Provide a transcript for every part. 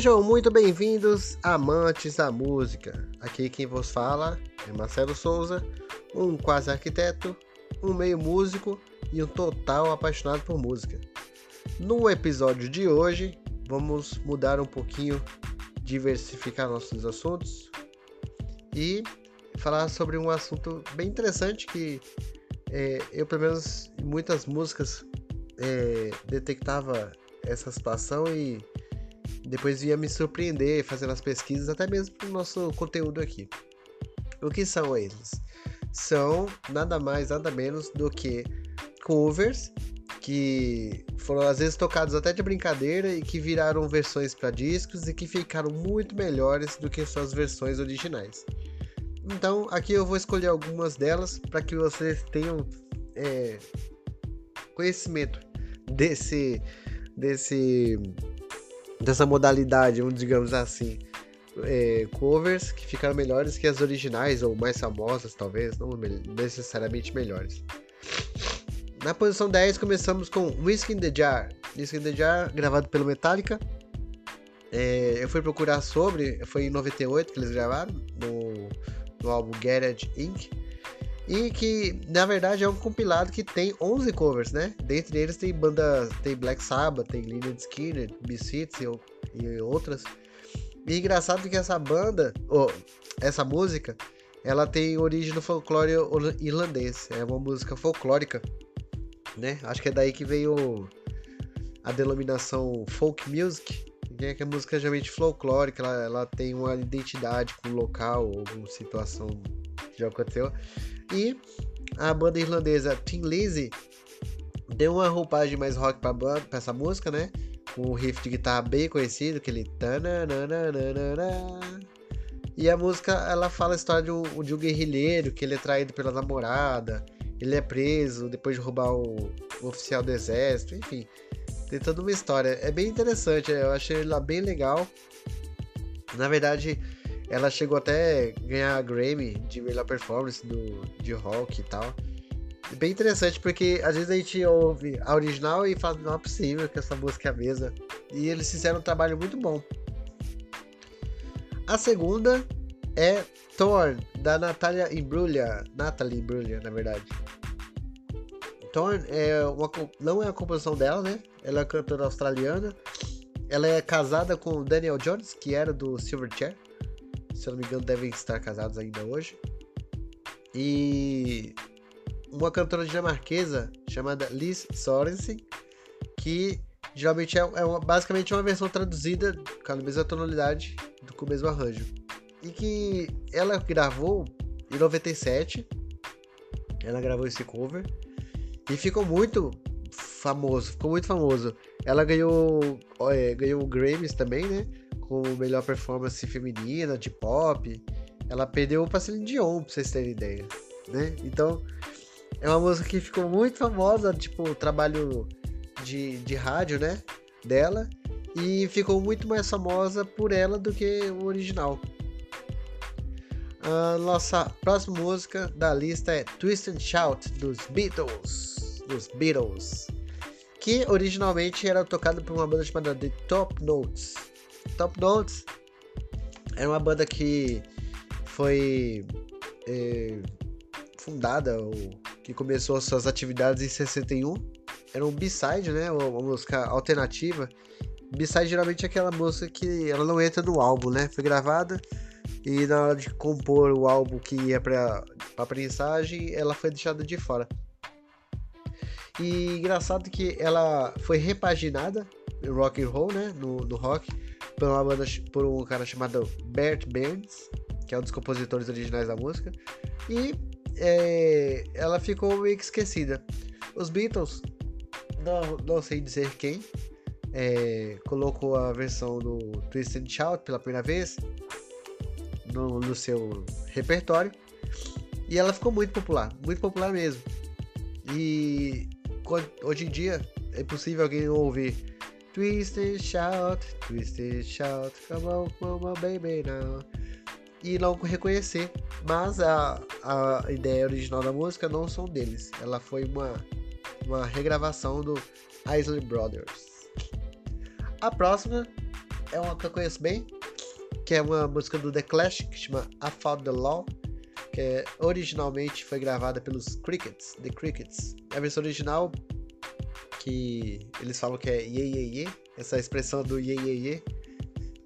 Sejam muito bem-vindos, amantes da música. Aqui quem vos fala é Marcelo Souza, um quase arquiteto, um meio músico e um total apaixonado por música. No episódio de hoje, vamos mudar um pouquinho, diversificar nossos assuntos e falar sobre um assunto bem interessante que é, eu, pelo menos, em muitas músicas é, detectava essa situação e depois ia me surpreender fazendo as pesquisas, até mesmo para o nosso conteúdo aqui. O que são eles? São nada mais, nada menos do que covers que foram às vezes tocados até de brincadeira e que viraram versões para discos e que ficaram muito melhores do que suas versões originais. Então aqui eu vou escolher algumas delas para que vocês tenham é, conhecimento desse desse dessa modalidade, digamos assim, é, covers que ficaram melhores que as originais ou mais famosas, talvez, não necessariamente melhores. Na posição 10 começamos com Whiskey in the Jar. Whiskey in the Jar, gravado pelo Metallica. É, eu fui procurar sobre, foi em 98 que eles gravaram, no, no álbum Garage Inc. E que, na verdade, é um compilado que tem 11 covers, né? Dentre eles tem banda, tem Black Sabbath, tem Lynyrd Skinner, Misfits e, e outras. E engraçado que essa banda, oh, essa música, ela tem origem no folclore irlandês. É uma música folclórica, né? Acho que é daí que veio a denominação folk music, que é música geralmente folclórica, ela, ela tem uma identidade com o local ou alguma situação que já aconteceu. E a banda irlandesa Tim Lizzy deu uma roupagem mais rock pra, banda, pra essa música, né? Com um riff de guitarra bem conhecido, aquele. E a música ela fala a história de um, de um guerrilheiro que ele é traído pela namorada, ele é preso depois de roubar o, o oficial do exército, enfim. Tem toda uma história. É bem interessante, eu achei ela bem legal. Na verdade, ela chegou até ganhar a Grammy de melhor performance do, de rock e tal. Bem interessante, porque às vezes a gente ouve a original e fala, não é possível que essa música é a mesma. E eles fizeram um trabalho muito bom. A segunda é Thorn, da Natalia Imbruglia. Natalie Imbruglia, na verdade. Thorn é uma, não é a composição dela, né? Ela é cantora australiana. Ela é casada com Daniel Jones, que era do Silverchair se eu não me engano, devem estar casados ainda hoje. E uma cantora dinamarquesa chamada Liz Sorensen, que geralmente é, é uma, basicamente uma versão traduzida com a mesma tonalidade, com o mesmo arranjo. E que ela gravou em 97, ela gravou esse cover e ficou muito famoso, ficou muito famoso. Ela ganhou, é, ganhou Grammys também, né? Com melhor performance feminina, de pop. Ela perdeu pra Celine Dion, pra vocês terem ideia, né? Então, é uma música que ficou muito famosa, tipo, o trabalho de, de rádio, né? Dela. E ficou muito mais famosa por ela do que o original. A nossa próxima música da lista é Twist and Shout dos Beatles. Dos Beatles. Que originalmente era tocado por uma banda chamada The Top Notes Top Notes era uma banda que foi é, fundada, ou que começou suas atividades em 61. Era um B-side, né? Uma, uma música alternativa. B-side geralmente é aquela música que ela não entra no álbum, né? Foi gravada e na hora de compor o álbum que ia para a prensagem, ela foi deixada de fora. E engraçado que ela foi repaginada no rock and roll, né? No, no rock por uma banda por um cara chamado Bert Burns, que é um dos compositores originais da música, e é, ela ficou meio que esquecida. Os Beatles, não, não sei dizer quem, é, colocou a versão do Twist and Shout pela primeira vez no, no seu repertório e ela ficou muito popular, muito popular mesmo. E hoje em dia é possível alguém ouvir Twist and shout, twist and shout, come on, come on, baby now. E não reconhecer, mas a, a ideia original da música não são deles. Ela foi uma, uma regravação do Isley Brothers. A próxima é uma que eu conheço bem, que é uma música do The Clash, que chama I Found the Law, que é, originalmente foi gravada pelos Crickets, The Crickets. A versão original, que eles falam que é ye, ye, ye, essa expressão do ye, ye, ye,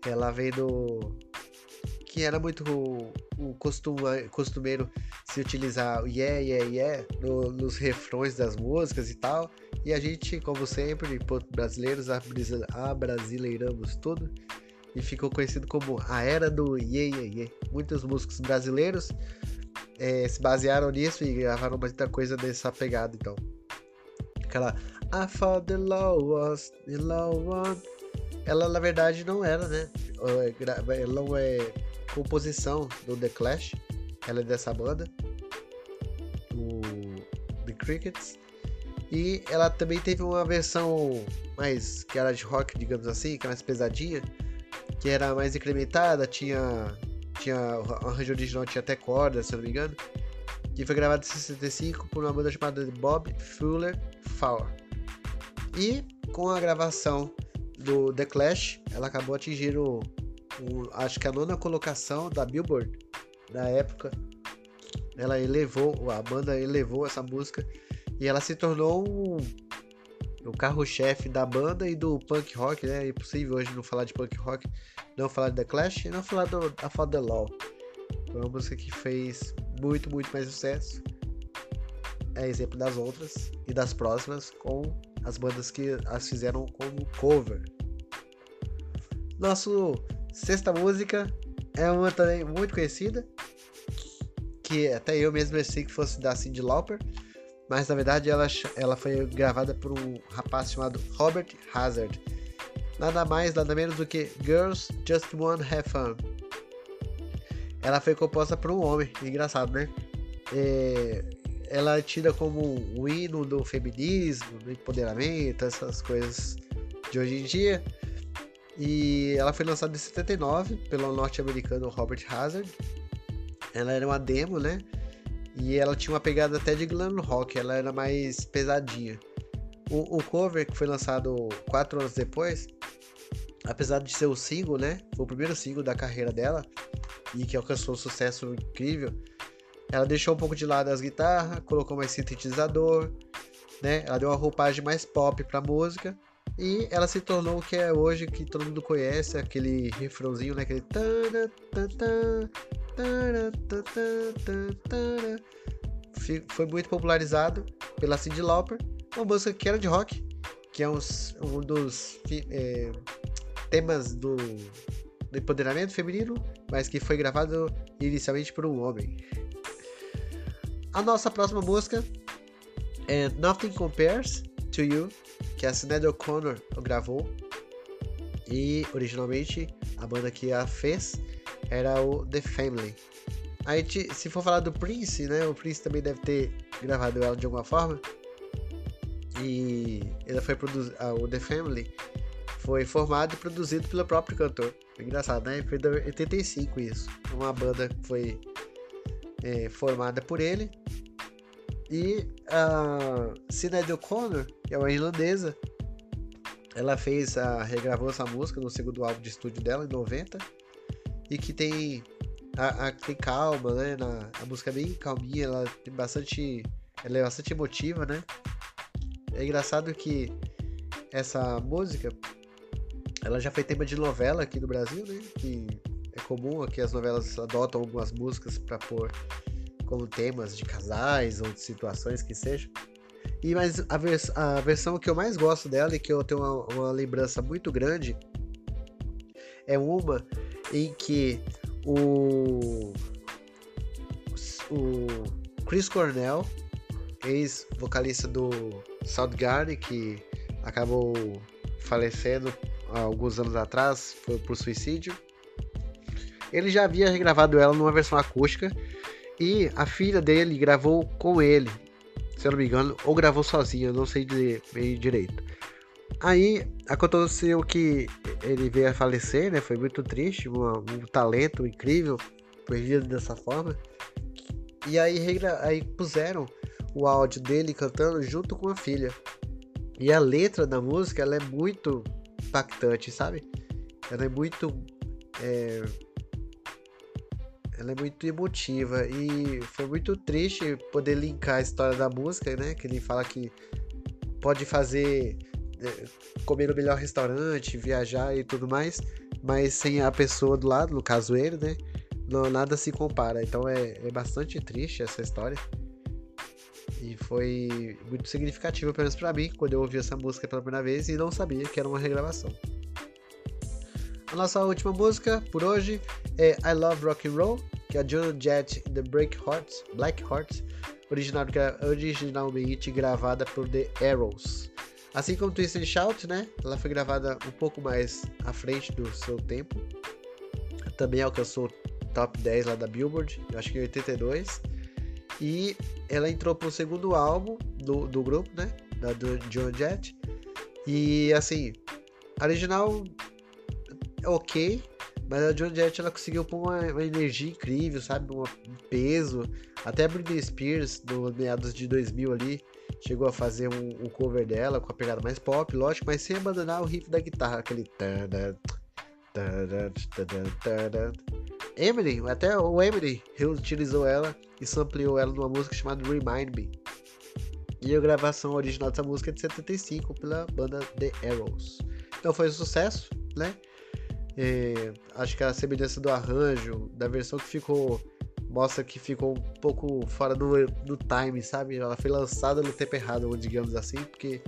ela vem do... que era muito o costume, costumeiro se utilizar o yeah, yeah no, nos refrões das músicas e tal. E a gente, como sempre, brasileiros, abrasileiramos tudo e ficou conhecido como a era do yeah, yeah, yeah. Muitos músicos brasileiros é, se basearam nisso e gravaram muita coisa nessa pegada, então. Aquela I thought the was the law one. Ela na verdade não era, né? Ela não é composição do The Clash. Ela é dessa banda. O The Crickets. E ela também teve uma versão mais que era de rock, digamos assim, que é mais pesadinha, que era mais incrementada, tinha tinha o arranjo original tinha até corda, se eu não me engano, que foi gravado em 65 por uma banda chamada Bob Fuller E com a gravação do The Clash, ela acabou atingindo o, acho que a nona colocação da Billboard da época. Ela elevou, a banda elevou essa música e ela se tornou o, carro-chefe da banda e do punk rock, né? É impossível hoje não falar de punk rock, não falar de The Clash e não falar do A For The Law. Foi uma música que fez muito, muito mais sucesso. É exemplo das outras e das próximas com as bandas que as fizeram como cover. Nosso Sexta música é uma também muito conhecida, que até eu mesmo pensei que fosse da Cyndi Lauper, mas na verdade ela, ela foi gravada por um rapaz chamado Robert Hazard. Nada mais, nada menos do que Girls Just Wanna Have Fun. Ela foi composta por um homem, engraçado, né? Ela é tida como um hino do feminismo, do empoderamento, essas coisas de hoje em dia. E ela foi lançada em 79 pelo norte-americano Robert Hazard. Ela era uma demo, né? E ela tinha uma pegada até de glam rock, ela era mais pesadinha. O, o cover que foi lançado quatro anos depois, apesar de ser o single, né? Foi o primeiro single da carreira dela e que alcançou um sucesso incrível. Ela deixou um pouco de lado as guitarras, colocou mais sintetizador, né? Ela deu uma roupagem mais pop para a música e ela se tornou o que é hoje, que todo mundo conhece, aquele refrãozinho, né? Aquele. Foi muito popularizado pela Cyndi Lauper. Uma música que era de rock, que é um, um dos é, temas do, do empoderamento feminino, mas que foi gravado inicialmente por um homem. A nossa próxima música é Nothing Compares to You, que a Sinead O'Connor gravou. E originalmente a banda que a fez era o The Family. Aí se for falar do Prince, né? O Prince também deve ter gravado ela de alguma forma. E ela foi produzida. O The Family foi formado e produzido pelo próprio cantor. Engraçado, né? Foi de 85 isso. Uma banda que foi é, formada por ele. E a Sinead O'Connor, que é uma irlandesa, ela fez a regravou essa música no segundo álbum de estúdio dela em 90 e que tem a, a tem calma, né? Na, a música é bem calminha, ela tem bastante ela é bastante emotiva, né? É engraçado que essa música ela já foi tema de novela aqui no Brasil, né? Que é comum aqui as novelas adotam algumas músicas para pôr como temas de casais ou de situações que sejam. E mas a, vers a versão que eu mais gosto dela e que eu tenho uma, uma lembrança muito grande é uma em que o o Chris Cornell, ex-vocalista do Soundgarden, que acabou falecendo alguns anos atrás, foi por suicídio. Ele já havia regravado ela numa versão acústica e a filha dele gravou com ele, se eu não me engano, ou gravou sozinha, não sei dizer bem direito. Aí aconteceu que ele veio a falecer, né? Foi muito triste, um, um talento incrível, perdido dessa forma. E aí, aí puseram o áudio dele cantando junto com a filha. E a letra da música ela é muito impactante, sabe? ela é muito. É, ela é muito emotiva e foi muito triste poder linkar a história da música, né? Que ele fala que pode fazer é, comer no melhor restaurante, viajar e tudo mais, mas sem a pessoa do lado, no caso ele, né? Não, nada se compara. Então é, é bastante triste essa história. E foi muito significativo, pelo menos pra mim, quando eu ouvi essa música pela primeira vez e não sabia que era uma regravação. A nossa última música por hoje é I Love Rock and Roll, que é a Joan Jett The Break Hearts, Black Hearts, originalmente gravada por The Arrows. Assim como Twist and Shout, né? Ela foi gravada um pouco mais à frente do seu tempo. Também alcançou top 10 lá da Billboard, eu acho que em 82. E ela entrou pro segundo álbum do, do grupo, né? Da do Jett. E assim, original é ok, mas a John Jett ela conseguiu pôr uma, uma energia incrível, sabe? Um peso. Até a Britney Spears, no meados de 2000 ali, chegou a fazer um, um, cover dela com a pegada mais pop, lógico, mas sem abandonar o riff da guitarra, aquele. Emily, até o Emily reutilizou ela e sampleou ela numa música chamada Remind Me. E a gravação original dessa música é de 75 pela banda The Arrows. Então foi um sucesso, né? É, acho que a semelhança do arranjo, da versão que ficou, mostra que ficou um pouco fora do, do time, sabe? Ela foi lançada no tempo errado, digamos assim, porque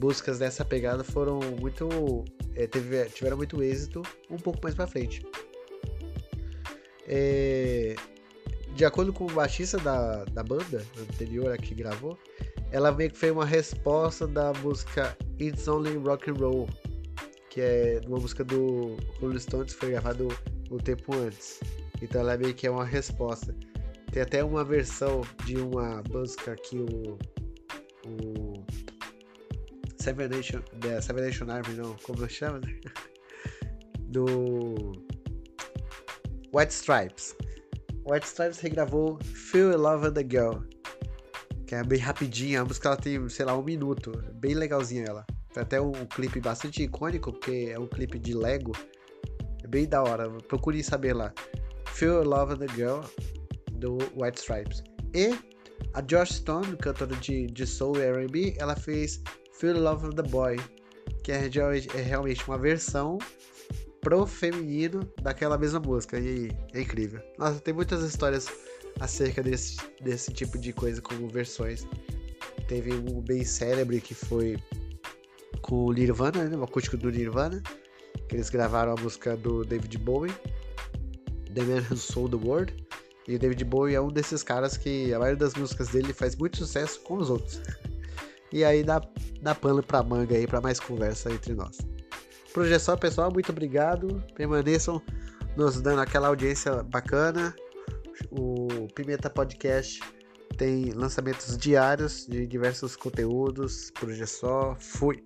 músicas dessa pegada foram muito. É, teve, tiveram muito êxito um pouco mais pra frente. É, de acordo com o baixista da, da banda anterior a que gravou, ela meio que foi uma resposta da música It's Only Rock and Roll, que é uma música do Rolling Stones que foi gravado um tempo antes. Então ela meio que é uma resposta. Tem até uma versão de uma música que o, o Seven Nation, The Seven Nation Army, não, como chama, né? Do White Stripes. White Stripes regravou Feel Love with the Girl, que é bem rapidinha, a música ela tem, sei lá, um minuto, bem legalzinha ela. Tem até um clipe bastante icônico, porque é um clipe de Lego, é bem da hora, procure saber lá. Feel Love with the Girl, do White Stripes. E a Josh Stone, cantora de, de soul R&B, ela fez Feel Love with the Boy, que é, é realmente uma versão pro feminino daquela mesma música. E é incrível. Nossa, tem muitas histórias acerca desse, desse tipo de coisa, como versões. Teve um bem célebre que foi com o Nirvana, né? O acústico do Nirvana. Que eles gravaram a música do David Bowie. The Man Who Sold the World. E o David Bowie é um desses caras que a maioria das músicas dele faz muito sucesso com os outros. E aí dá, dá pano pra manga aí pra mais conversa entre nós. Projeção pessoal, muito obrigado. Permaneçam nos dando aquela audiência bacana. O Pimenta Podcast tem lançamentos diários de diversos conteúdos. Projeção, fui.